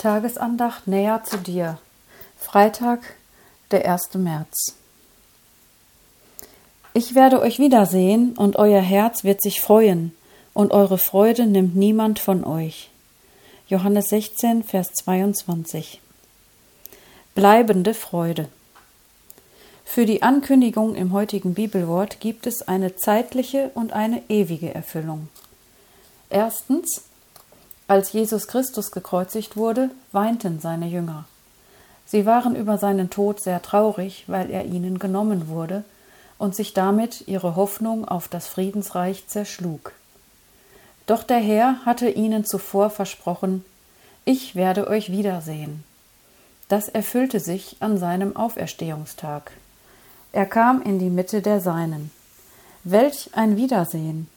Tagesandacht näher zu dir. Freitag, der 1. März. Ich werde euch wiedersehen, und euer Herz wird sich freuen, und eure Freude nimmt niemand von euch. Johannes 16, Vers 22. Bleibende Freude. Für die Ankündigung im heutigen Bibelwort gibt es eine zeitliche und eine ewige Erfüllung. Erstens, als Jesus Christus gekreuzigt wurde, weinten seine Jünger. Sie waren über seinen Tod sehr traurig, weil er ihnen genommen wurde und sich damit ihre Hoffnung auf das Friedensreich zerschlug. Doch der Herr hatte ihnen zuvor versprochen, ich werde euch wiedersehen. Das erfüllte sich an seinem Auferstehungstag. Er kam in die Mitte der Seinen. Welch ein Wiedersehen!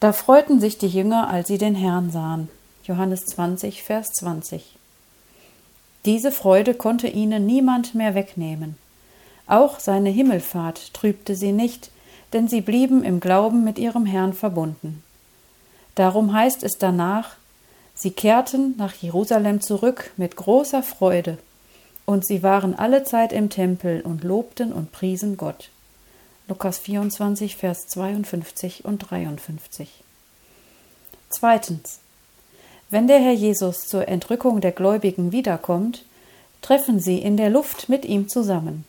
Da freuten sich die Jünger, als sie den Herrn sahen. Johannes 20, Vers 20. Diese Freude konnte ihnen niemand mehr wegnehmen. Auch seine Himmelfahrt trübte sie nicht, denn sie blieben im Glauben mit ihrem Herrn verbunden. Darum heißt es danach, sie kehrten nach Jerusalem zurück mit großer Freude, und sie waren alle Zeit im Tempel und lobten und priesen Gott. Lukas 24, Vers 52 und 53. Zweitens. Wenn der Herr Jesus zur Entrückung der Gläubigen wiederkommt, treffen sie in der Luft mit ihm zusammen.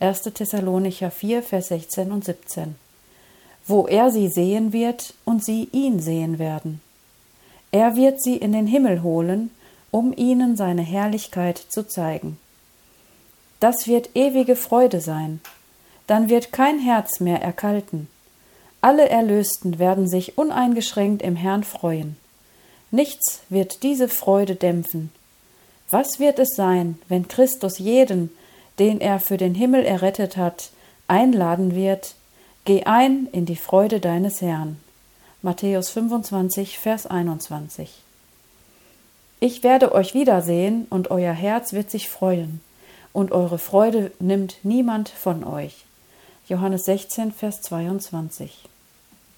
1. Thessalonicher 4, Vers 16 und 17. Wo er sie sehen wird und sie ihn sehen werden. Er wird sie in den Himmel holen, um ihnen seine Herrlichkeit zu zeigen. Das wird ewige Freude sein. Dann wird kein Herz mehr erkalten. Alle Erlösten werden sich uneingeschränkt im Herrn freuen. Nichts wird diese Freude dämpfen. Was wird es sein, wenn Christus jeden, den er für den Himmel errettet hat, einladen wird, Geh ein in die Freude deines Herrn. Matthäus 25, Vers 21. Ich werde euch wiedersehen, und euer Herz wird sich freuen, und eure Freude nimmt niemand von euch. Johannes 16, Vers 22.